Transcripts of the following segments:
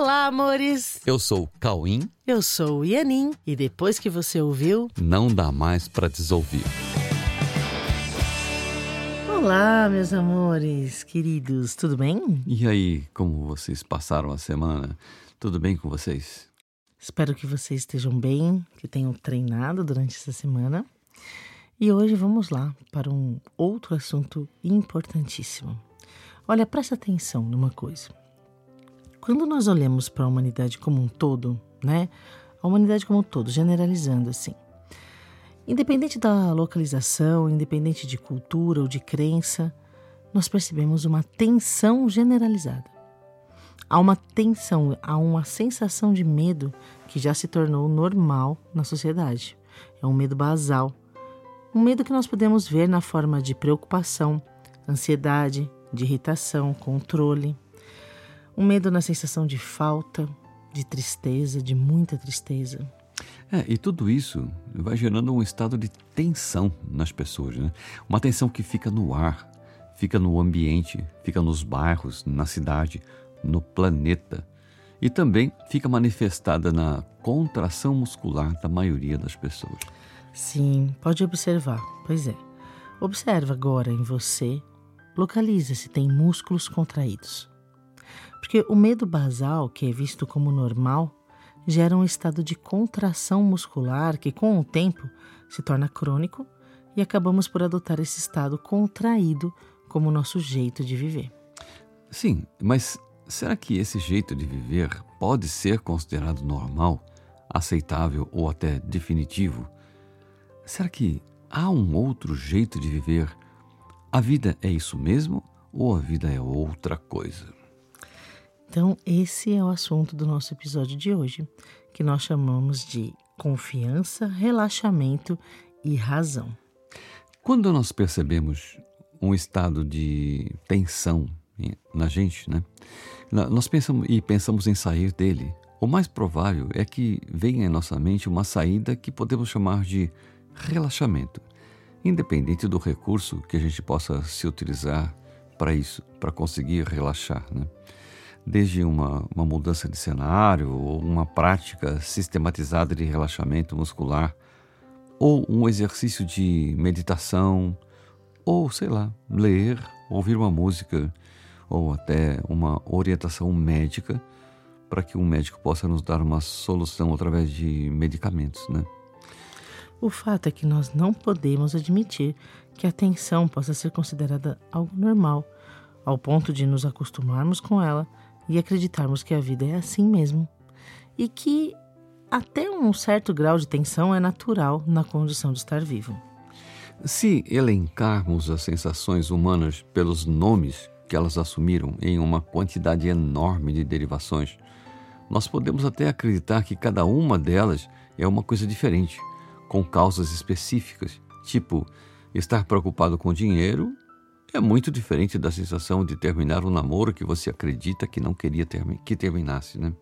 Olá, amores! Eu sou o Cauim. Eu sou o Ianin. E depois que você ouviu, Não dá mais pra desouvir. Olá, meus amores, queridos, tudo bem? E aí, como vocês passaram a semana? Tudo bem com vocês? Espero que vocês estejam bem, que tenham treinado durante essa semana. E hoje vamos lá para um outro assunto importantíssimo. Olha, presta atenção numa coisa. Quando nós olhamos para a humanidade como um todo, né? A humanidade como um todo, generalizando assim. Independente da localização, independente de cultura ou de crença, nós percebemos uma tensão generalizada. Há uma tensão, há uma sensação de medo que já se tornou normal na sociedade. É um medo basal. Um medo que nós podemos ver na forma de preocupação, ansiedade, de irritação, controle. Um medo na sensação de falta, de tristeza, de muita tristeza. É, e tudo isso vai gerando um estado de tensão nas pessoas, né? Uma tensão que fica no ar, fica no ambiente, fica nos bairros, na cidade, no planeta. E também fica manifestada na contração muscular da maioria das pessoas. Sim, pode observar. Pois é. Observa agora em você, localiza se tem músculos contraídos. Porque o medo basal, que é visto como normal, gera um estado de contração muscular que, com o tempo, se torna crônico e acabamos por adotar esse estado contraído como nosso jeito de viver. Sim, mas será que esse jeito de viver pode ser considerado normal, aceitável ou até definitivo? Será que há um outro jeito de viver? A vida é isso mesmo ou a vida é outra coisa? Então, esse é o assunto do nosso episódio de hoje, que nós chamamos de confiança, relaxamento e razão. Quando nós percebemos um estado de tensão na gente, né? Nós pensamos e pensamos em sair dele. O mais provável é que venha em nossa mente uma saída que podemos chamar de relaxamento, independente do recurso que a gente possa se utilizar para isso, para conseguir relaxar, né? Desde uma, uma mudança de cenário ou uma prática sistematizada de relaxamento muscular, ou um exercício de meditação, ou sei lá, ler, ouvir uma música, ou até uma orientação médica para que um médico possa nos dar uma solução através de medicamentos, né? O fato é que nós não podemos admitir que a tensão possa ser considerada algo normal, ao ponto de nos acostumarmos com ela e acreditarmos que a vida é assim mesmo, e que até um certo grau de tensão é natural na condição de estar vivo. Se elencarmos as sensações humanas pelos nomes que elas assumiram em uma quantidade enorme de derivações, nós podemos até acreditar que cada uma delas é uma coisa diferente, com causas específicas, tipo estar preocupado com dinheiro é muito diferente da sensação de terminar um namoro que você acredita que não queria que terminasse, né?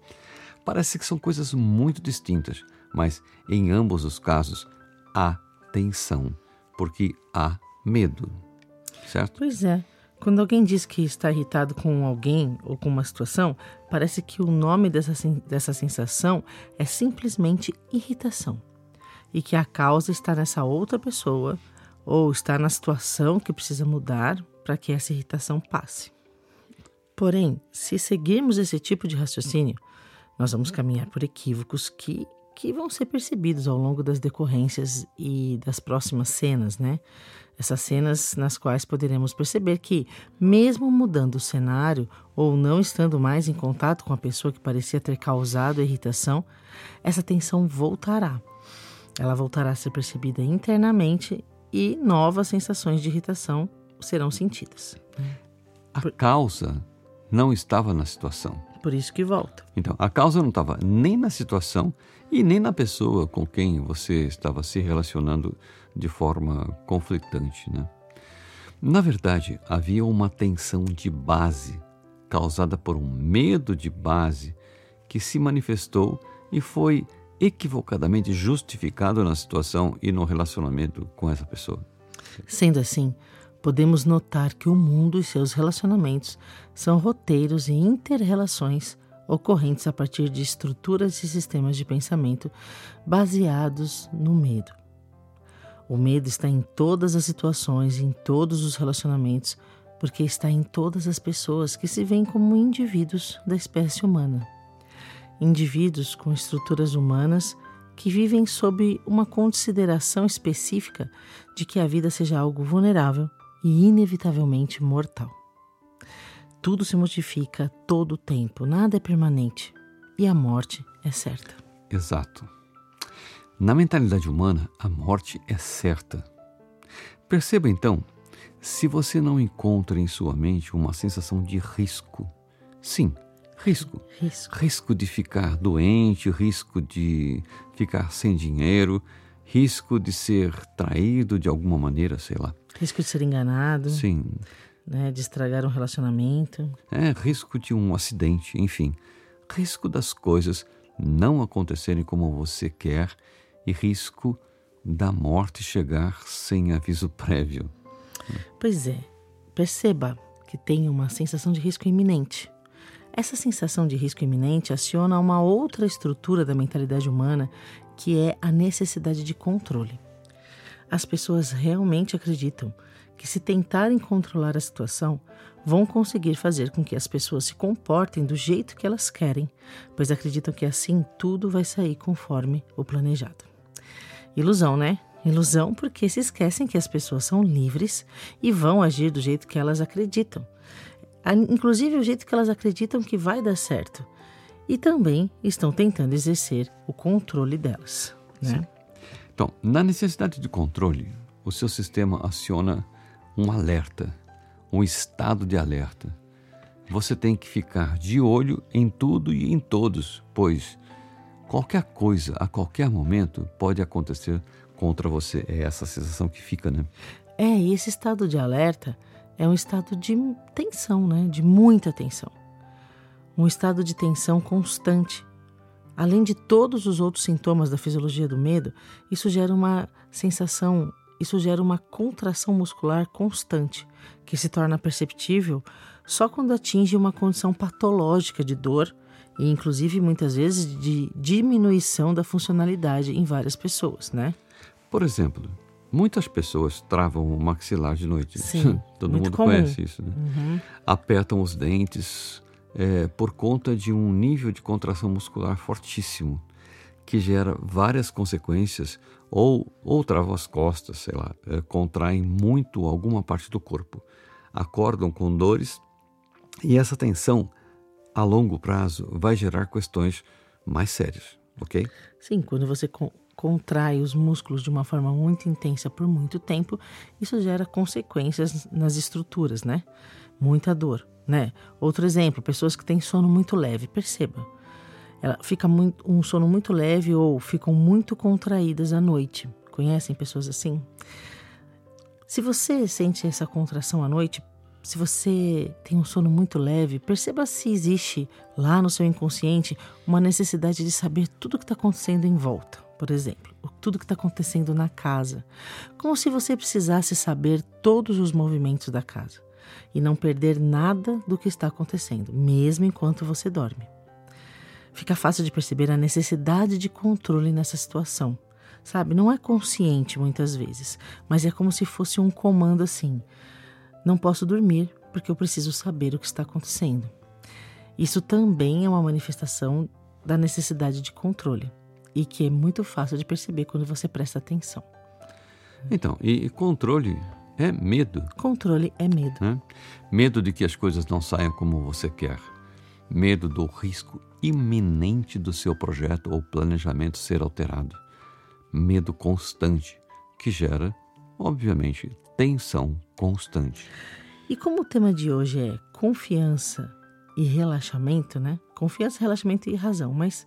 Parece que são coisas muito distintas, mas em ambos os casos há tensão, porque há medo, certo? Pois é. Quando alguém diz que está irritado com alguém ou com uma situação, parece que o nome dessa, dessa sensação é simplesmente irritação. E que a causa está nessa outra pessoa ou está na situação que precisa mudar para que essa irritação passe. Porém, se seguirmos esse tipo de raciocínio, nós vamos caminhar por equívocos que, que vão ser percebidos ao longo das decorrências e das próximas cenas, né? Essas cenas nas quais poderemos perceber que, mesmo mudando o cenário ou não estando mais em contato com a pessoa que parecia ter causado a irritação, essa tensão voltará. Ela voltará a ser percebida internamente e novas sensações de irritação serão sentidas. A causa não estava na situação. Por isso que volta. Então, a causa não estava nem na situação e nem na pessoa com quem você estava se relacionando de forma conflitante, né? Na verdade, havia uma tensão de base causada por um medo de base que se manifestou e foi equivocadamente justificado na situação e no relacionamento com essa pessoa. Sendo assim, podemos notar que o mundo e seus relacionamentos são roteiros e interrelações ocorrentes a partir de estruturas e sistemas de pensamento baseados no medo. O medo está em todas as situações, em todos os relacionamentos, porque está em todas as pessoas que se veem como indivíduos da espécie humana. Indivíduos com estruturas humanas que vivem sob uma consideração específica de que a vida seja algo vulnerável e inevitavelmente mortal. Tudo se modifica todo o tempo, nada é permanente e a morte é certa. Exato. Na mentalidade humana, a morte é certa. Perceba então, se você não encontra em sua mente uma sensação de risco, sim, risco. Risco. Risco de ficar doente, risco de ficar sem dinheiro, risco de ser traído de alguma maneira, sei lá. Risco de ser enganado. Sim, né, de estragar um relacionamento. É risco de um acidente, enfim, risco das coisas não acontecerem como você quer e risco da morte chegar sem aviso prévio. Pois é, perceba que tem uma sensação de risco iminente. Essa sensação de risco iminente aciona uma outra estrutura da mentalidade humana, que é a necessidade de controle. As pessoas realmente acreditam que, se tentarem controlar a situação, vão conseguir fazer com que as pessoas se comportem do jeito que elas querem, pois acreditam que assim tudo vai sair conforme o planejado. Ilusão, né? Ilusão porque se esquecem que as pessoas são livres e vão agir do jeito que elas acreditam. Inclusive o jeito que elas acreditam que vai dar certo. E também estão tentando exercer o controle delas. Né? Então, na necessidade de controle, o seu sistema aciona um alerta, um estado de alerta. Você tem que ficar de olho em tudo e em todos, pois qualquer coisa, a qualquer momento, pode acontecer contra você. É essa sensação que fica, né? É, e esse estado de alerta é um estado de tensão, né? De muita tensão. Um estado de tensão constante. Além de todos os outros sintomas da fisiologia do medo, isso gera uma sensação isso gera uma contração muscular constante, que se torna perceptível só quando atinge uma condição patológica de dor e, inclusive, muitas vezes de diminuição da funcionalidade em várias pessoas, né? Por exemplo, muitas pessoas travam o maxilar de noite. Sim, Todo mundo comum. conhece isso, né? Uhum. Apertam os dentes é, por conta de um nível de contração muscular fortíssimo que gera várias consequências, ou, ou travam as costas, sei lá, é, contraem muito alguma parte do corpo, acordam com dores e essa tensão a longo prazo vai gerar questões mais sérias, ok? Sim, quando você contrai os músculos de uma forma muito intensa por muito tempo, isso gera consequências nas estruturas, né? Muita dor, né? Outro exemplo, pessoas que têm sono muito leve, perceba ela fica muito, um sono muito leve ou ficam muito contraídas à noite. Conhecem pessoas assim? Se você sente essa contração à noite, se você tem um sono muito leve, perceba se existe lá no seu inconsciente uma necessidade de saber tudo o que está acontecendo em volta. Por exemplo, tudo que está acontecendo na casa. Como se você precisasse saber todos os movimentos da casa e não perder nada do que está acontecendo, mesmo enquanto você dorme. Fica fácil de perceber a necessidade de controle nessa situação. Sabe, não é consciente muitas vezes, mas é como se fosse um comando assim: não posso dormir porque eu preciso saber o que está acontecendo. Isso também é uma manifestação da necessidade de controle e que é muito fácil de perceber quando você presta atenção. Então, e controle é medo. Controle é medo. Né? Medo de que as coisas não saiam como você quer. Medo do risco iminente do seu projeto ou planejamento ser alterado. Medo constante, que gera, obviamente, tensão constante. E como o tema de hoje é confiança e relaxamento, né? Confiança, relaxamento e razão, mas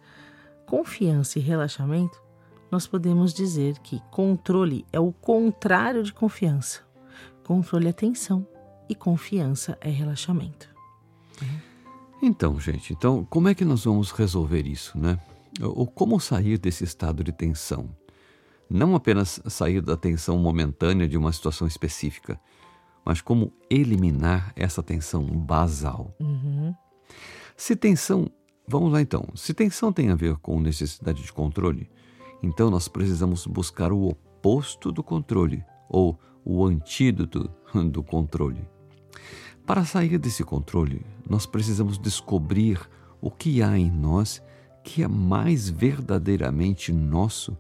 confiança e relaxamento, nós podemos dizer que controle é o contrário de confiança. Controle é tensão e confiança é relaxamento. Então, gente, então como é que nós vamos resolver isso, né? Ou como sair desse estado de tensão? Não apenas sair da tensão momentânea de uma situação específica, mas como eliminar essa tensão basal. Uhum. Se tensão vamos lá então. Se tensão tem a ver com necessidade de controle, então nós precisamos buscar o oposto do controle, ou o antídoto do controle. Para sair desse controle, nós precisamos descobrir o que há em nós que é mais verdadeiramente nosso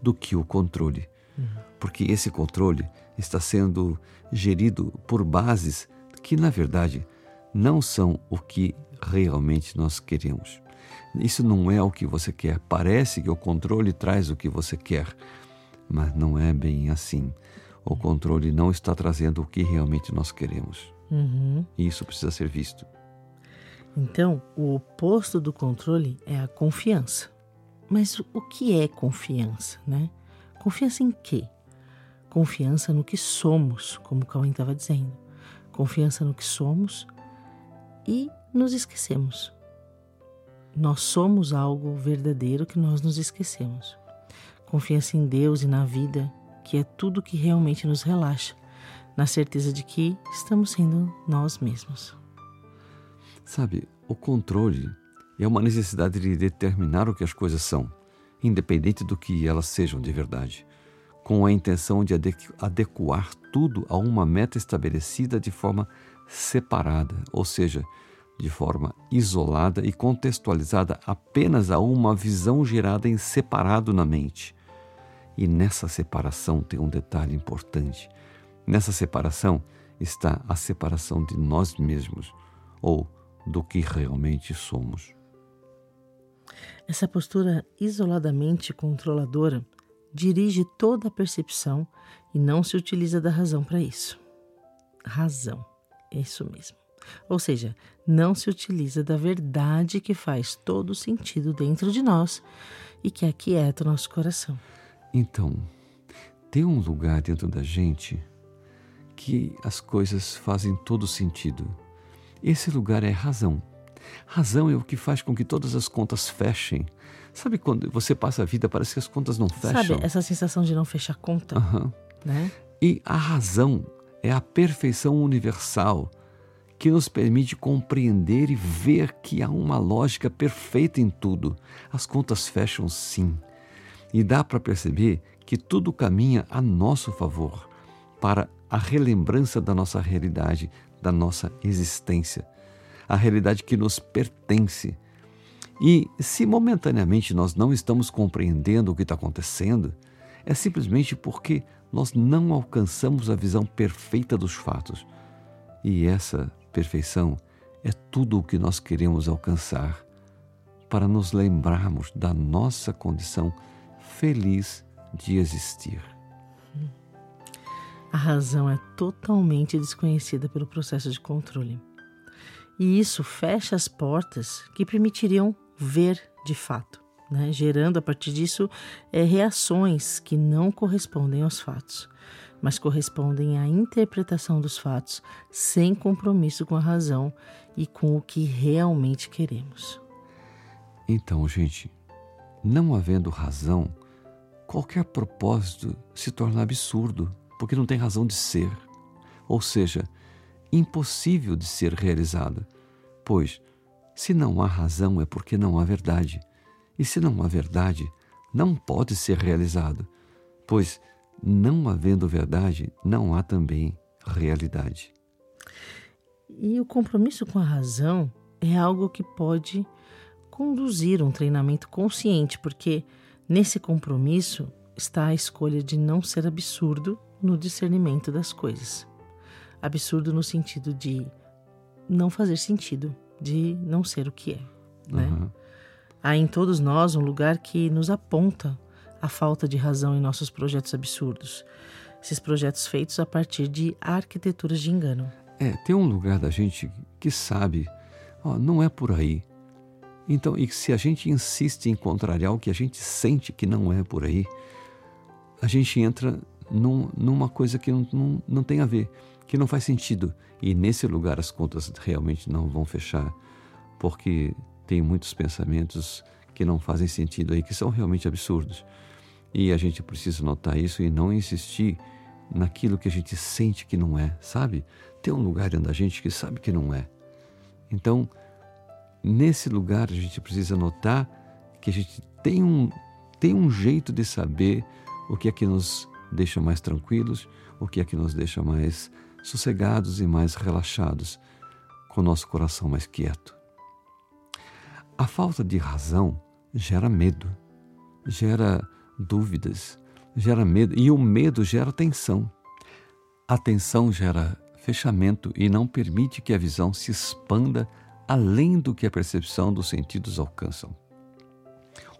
do que o controle. Uhum. Porque esse controle está sendo gerido por bases que, na verdade, não são o que realmente nós queremos. Isso não é o que você quer. Parece que o controle traz o que você quer, mas não é bem assim. O controle não está trazendo o que realmente nós queremos. Uhum. Isso precisa ser visto. Então, o oposto do controle é a confiança. Mas o que é confiança, né? Confiança em quê? Confiança no que somos, como o Cauã estava dizendo. Confiança no que somos e nos esquecemos. Nós somos algo verdadeiro que nós nos esquecemos. Confiança em Deus e na vida, que é tudo que realmente nos relaxa, na certeza de que estamos sendo nós mesmos. Sabe, o controle é uma necessidade de determinar o que as coisas são, independente do que elas sejam de verdade, com a intenção de adequar tudo a uma meta estabelecida de forma separada, ou seja, de forma isolada e contextualizada apenas a uma visão gerada em separado na mente. E nessa separação tem um detalhe importante. Nessa separação está a separação de nós mesmos, ou do que realmente somos. Essa postura isoladamente controladora dirige toda a percepção e não se utiliza da razão para isso. Razão, é isso mesmo. Ou seja, não se utiliza da verdade que faz todo sentido dentro de nós e que aquieta o nosso coração. Então, tem um lugar dentro da gente que as coisas fazem todo sentido. Esse lugar é razão. Razão é o que faz com que todas as contas fechem. Sabe quando você passa a vida, parece que as contas não fecham? Sabe essa sensação de não fechar conta? Uhum. Né? E a razão é a perfeição universal que nos permite compreender e ver que há uma lógica perfeita em tudo. As contas fecham sim. E dá para perceber que tudo caminha a nosso favor, para a relembrança da nossa realidade, da nossa existência, a realidade que nos pertence. E se momentaneamente nós não estamos compreendendo o que está acontecendo, é simplesmente porque nós não alcançamos a visão perfeita dos fatos. E essa perfeição é tudo o que nós queremos alcançar para nos lembrarmos da nossa condição feliz de existir. A razão é totalmente desconhecida pelo processo de controle. E isso fecha as portas que permitiriam ver de fato, né? gerando a partir disso é, reações que não correspondem aos fatos mas correspondem à interpretação dos fatos sem compromisso com a razão e com o que realmente queremos. Então, gente, não havendo razão, qualquer propósito se torna absurdo, porque não tem razão de ser, ou seja, impossível de ser realizado, pois se não há razão é porque não há verdade, e se não há verdade, não pode ser realizado, pois não havendo verdade, não há também realidade. E o compromisso com a razão é algo que pode conduzir um treinamento consciente, porque nesse compromisso está a escolha de não ser absurdo no discernimento das coisas. Absurdo no sentido de não fazer sentido, de não ser o que é. Né? Uhum. Há em todos nós um lugar que nos aponta a falta de razão em nossos projetos absurdos. Esses projetos feitos a partir de arquiteturas de engano. É, tem um lugar da gente que sabe, ó, não é por aí. Então, e se a gente insiste em contrariar o que a gente sente que não é por aí, a gente entra num, numa coisa que não, não, não tem a ver, que não faz sentido. E nesse lugar as contas realmente não vão fechar, porque tem muitos pensamentos que não fazem sentido aí, que são realmente absurdos. E a gente precisa notar isso e não insistir naquilo que a gente sente que não é, sabe? Tem um lugar dentro da gente que sabe que não é. Então, nesse lugar a gente precisa notar que a gente tem um, tem um jeito de saber o que é que nos deixa mais tranquilos, o que é que nos deixa mais sossegados e mais relaxados, com o nosso coração mais quieto. A falta de razão gera medo, gera dúvidas, gera medo e o medo gera tensão. A tensão gera fechamento e não permite que a visão se expanda além do que a percepção dos sentidos alcançam.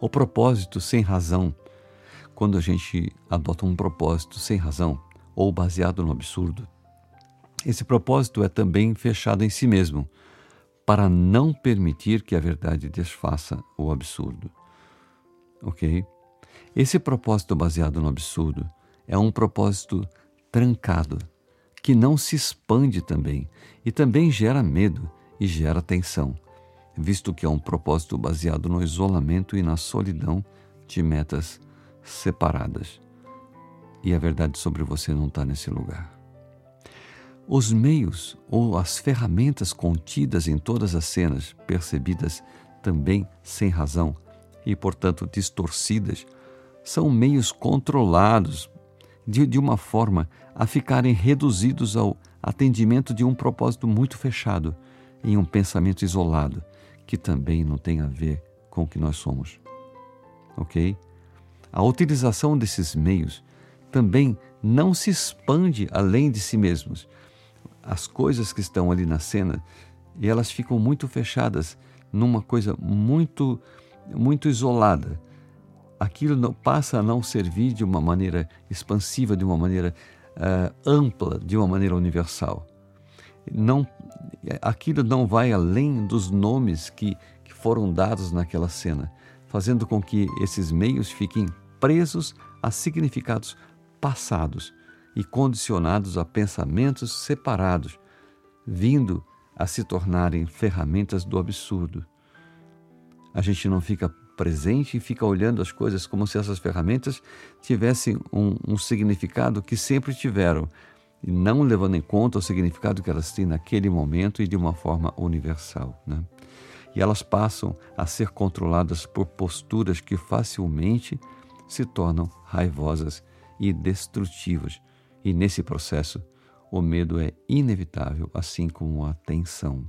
O propósito sem razão, quando a gente adota um propósito sem razão ou baseado no absurdo, esse propósito é também fechado em si mesmo, para não permitir que a verdade desfaça o absurdo. Ok? Esse propósito baseado no absurdo é um propósito trancado, que não se expande também e também gera medo e gera tensão, visto que é um propósito baseado no isolamento e na solidão de metas separadas. E a verdade sobre você não está nesse lugar. Os meios ou as ferramentas contidas em todas as cenas, percebidas também sem razão e, portanto, distorcidas, são meios controlados de, de uma forma a ficarem reduzidos ao atendimento de um propósito muito fechado, em um pensamento isolado, que também não tem a ver com o que nós somos. Ok? A utilização desses meios também não se expande além de si mesmos, as coisas que estão ali na cena elas ficam muito fechadas numa coisa muito muito isolada. Aquilo não, passa a não servir de uma maneira expansiva, de uma maneira uh, ampla, de uma maneira universal. Não, aquilo não vai além dos nomes que, que foram dados naquela cena, fazendo com que esses meios fiquem presos a significados passados e condicionados a pensamentos separados, vindo a se tornarem ferramentas do absurdo. A gente não fica presente e fica olhando as coisas como se essas ferramentas tivessem um, um significado que sempre tiveram, e não levando em conta o significado que elas têm naquele momento e de uma forma universal. Né? E elas passam a ser controladas por posturas que facilmente se tornam raivosas e destrutivas e nesse processo, o medo é inevitável, assim como a tensão.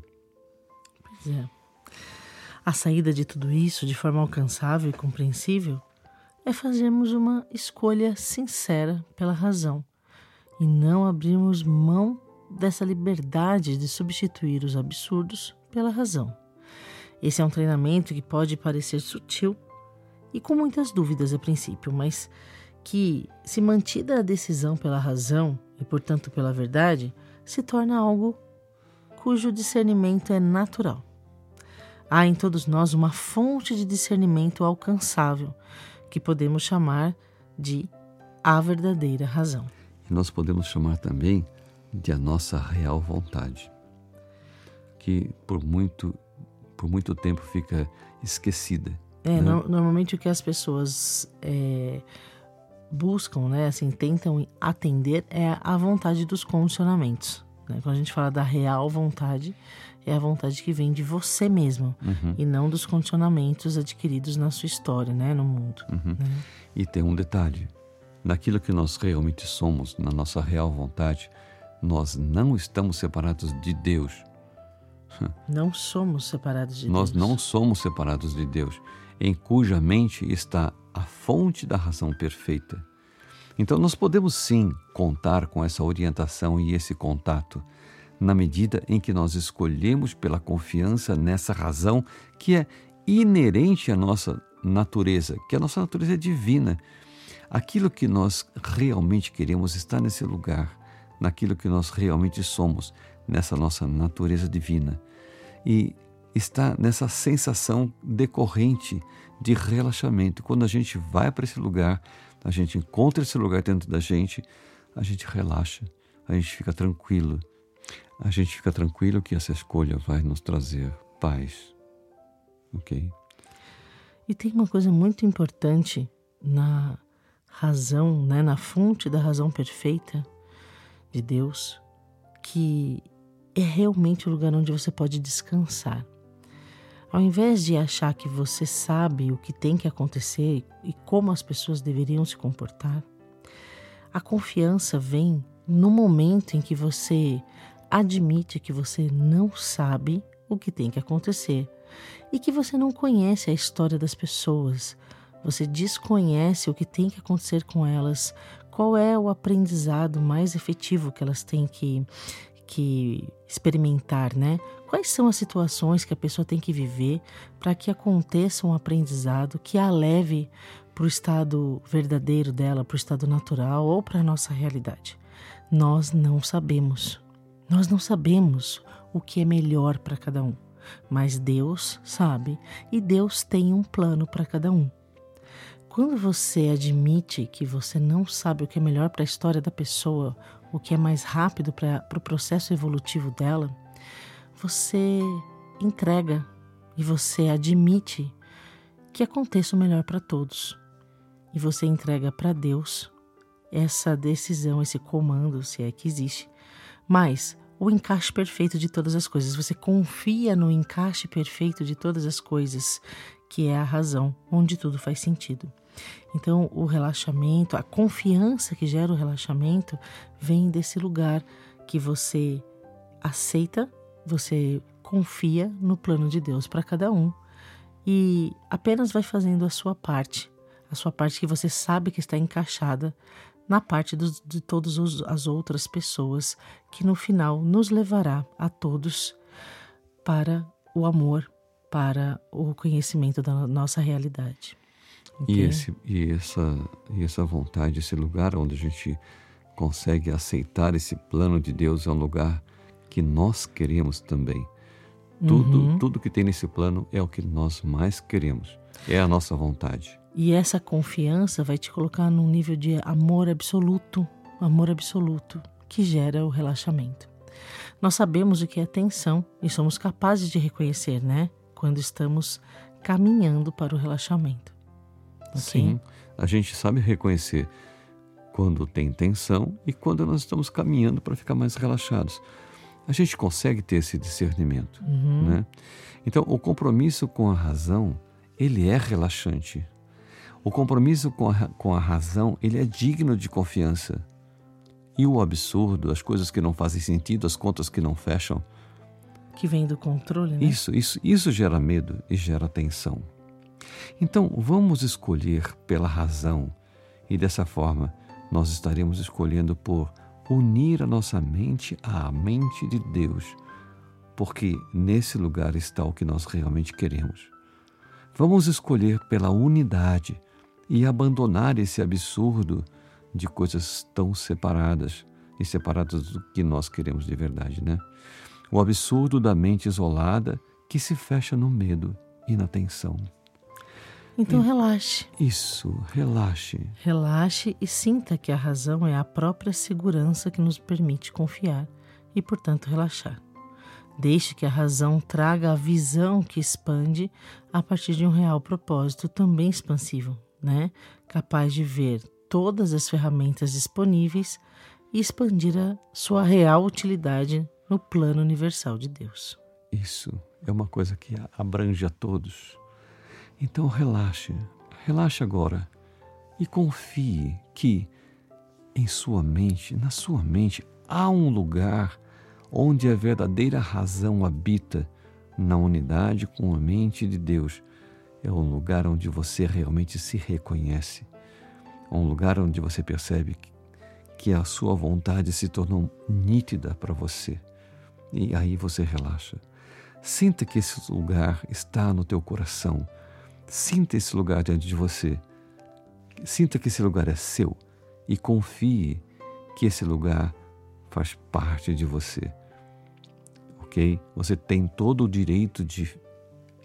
Pois é. A saída de tudo isso de forma alcançável e compreensível é fazermos uma escolha sincera pela razão e não abrirmos mão dessa liberdade de substituir os absurdos pela razão. Esse é um treinamento que pode parecer sutil e com muitas dúvidas a princípio, mas que, se mantida a decisão pela razão e, portanto, pela verdade, se torna algo cujo discernimento é natural. Há em todos nós uma fonte de discernimento alcançável, que podemos chamar de a verdadeira razão. E nós podemos chamar também de a nossa real vontade, que por muito, por muito tempo fica esquecida. É, né? no, normalmente o que as pessoas é, buscam, né, assim, tentam atender é a vontade dos condicionamentos. Né? Quando a gente fala da real vontade, é a vontade que vem de você mesmo uhum. e não dos condicionamentos adquiridos na sua história, né, no mundo. Uhum. Né? E tem um detalhe: naquilo que nós realmente somos, na nossa real vontade, nós não estamos separados de Deus. Não somos separados de nós Deus. Nós não somos separados de Deus, em cuja mente está a fonte da razão perfeita. Então, nós podemos sim contar com essa orientação e esse contato, na medida em que nós escolhemos pela confiança nessa razão que é inerente à nossa natureza, que a nossa natureza é divina. Aquilo que nós realmente queremos está nesse lugar, naquilo que nós realmente somos, nessa nossa natureza divina. E está nessa sensação decorrente de relaxamento. Quando a gente vai para esse lugar, a gente encontra esse lugar dentro da gente, a gente relaxa, a gente fica tranquilo. A gente fica tranquilo que essa escolha vai nos trazer paz. Ok? E tem uma coisa muito importante na razão, né, na fonte da razão perfeita de Deus, que é realmente o lugar onde você pode descansar. Ao invés de achar que você sabe o que tem que acontecer e como as pessoas deveriam se comportar, a confiança vem no momento em que você admite que você não sabe o que tem que acontecer e que você não conhece a história das pessoas, você desconhece o que tem que acontecer com elas, qual é o aprendizado mais efetivo que elas têm que, que experimentar, né? Quais são as situações que a pessoa tem que viver para que aconteça um aprendizado que a leve para o estado verdadeiro dela, para o estado natural ou para a nossa realidade? Nós não sabemos. Nós não sabemos o que é melhor para cada um, mas Deus sabe e Deus tem um plano para cada um. Quando você admite que você não sabe o que é melhor para a história da pessoa, o que é mais rápido para o pro processo evolutivo dela, você entrega e você admite que aconteça o melhor para todos. E você entrega para Deus essa decisão, esse comando, se é que existe. Mas o encaixe perfeito de todas as coisas. Você confia no encaixe perfeito de todas as coisas, que é a razão, onde tudo faz sentido. Então, o relaxamento, a confiança que gera o relaxamento, vem desse lugar que você aceita, você confia no plano de Deus para cada um e apenas vai fazendo a sua parte, a sua parte que você sabe que está encaixada na parte de todas as outras pessoas, que no final nos levará a todos para o amor, para o conhecimento da nossa realidade. Okay. E, esse, e, essa, e essa vontade, esse lugar onde a gente consegue aceitar esse plano de Deus é um lugar que nós queremos também. Tudo, uhum. tudo que tem nesse plano é o que nós mais queremos. É a nossa vontade. E essa confiança vai te colocar num nível de amor absoluto, amor absoluto, que gera o relaxamento. Nós sabemos o que é tensão e somos capazes de reconhecer, né? Quando estamos caminhando para o relaxamento. Sim, a gente sabe reconhecer quando tem tensão e quando nós estamos caminhando para ficar mais relaxados. A gente consegue ter esse discernimento, uhum. né? Então, o compromisso com a razão, ele é relaxante. O compromisso com a, com a razão, ele é digno de confiança. E o absurdo, as coisas que não fazem sentido, as contas que não fecham. Que vem do controle, né? Isso, isso, isso gera medo e gera tensão. Então, vamos escolher pela razão e dessa forma nós estaremos escolhendo por unir a nossa mente à mente de Deus, porque nesse lugar está o que nós realmente queremos. Vamos escolher pela unidade e abandonar esse absurdo de coisas tão separadas e separadas do que nós queremos de verdade, né? O absurdo da mente isolada que se fecha no medo e na tensão. Então relaxe. Isso, relaxe. Relaxe e sinta que a razão é a própria segurança que nos permite confiar e, portanto, relaxar. Deixe que a razão traga a visão que expande a partir de um real propósito também expansivo, né? Capaz de ver todas as ferramentas disponíveis e expandir a sua real utilidade no plano universal de Deus. Isso é uma coisa que abrange a todos então relaxe, relaxe agora e confie que em sua mente, na sua mente, há um lugar onde a verdadeira razão habita na unidade com a mente de Deus. É um lugar onde você realmente se reconhece. É um lugar onde você percebe que a sua vontade se tornou nítida para você. E aí você relaxa. Sinta que esse lugar está no teu coração Sinta esse lugar diante de você. Sinta que esse lugar é seu e confie que esse lugar faz parte de você. Ok? Você tem todo o direito de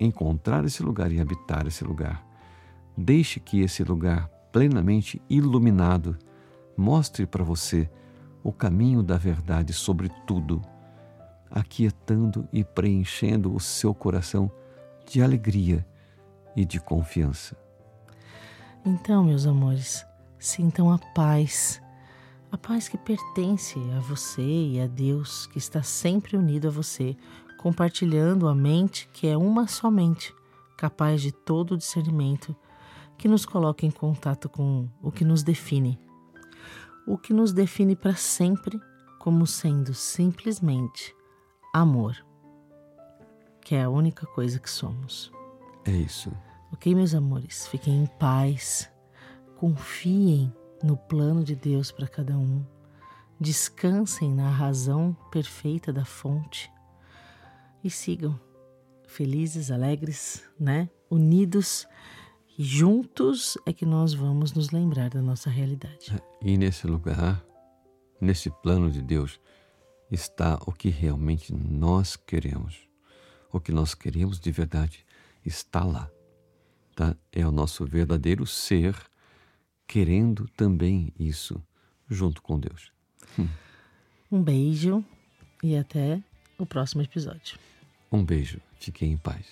encontrar esse lugar e habitar esse lugar. Deixe que esse lugar plenamente iluminado mostre para você o caminho da verdade sobre tudo, aquietando e preenchendo o seu coração de alegria e de confiança. Então, meus amores, sintam a paz, a paz que pertence a você e a Deus, que está sempre unido a você, compartilhando a mente que é uma só mente, capaz de todo o discernimento, que nos coloca em contato com o que nos define. O que nos define para sempre como sendo simplesmente amor, que é a única coisa que somos. É isso. Ok, meus amores? Fiquem em paz, confiem no plano de Deus para cada um, descansem na razão perfeita da fonte e sigam felizes, alegres, né? Unidos e juntos é que nós vamos nos lembrar da nossa realidade. E nesse lugar, nesse plano de Deus, está o que realmente nós queremos. O que nós queremos de verdade está lá. Tá? É o nosso verdadeiro ser querendo também isso junto com Deus. Hum. Um beijo e até o próximo episódio. Um beijo. Fiquem em paz.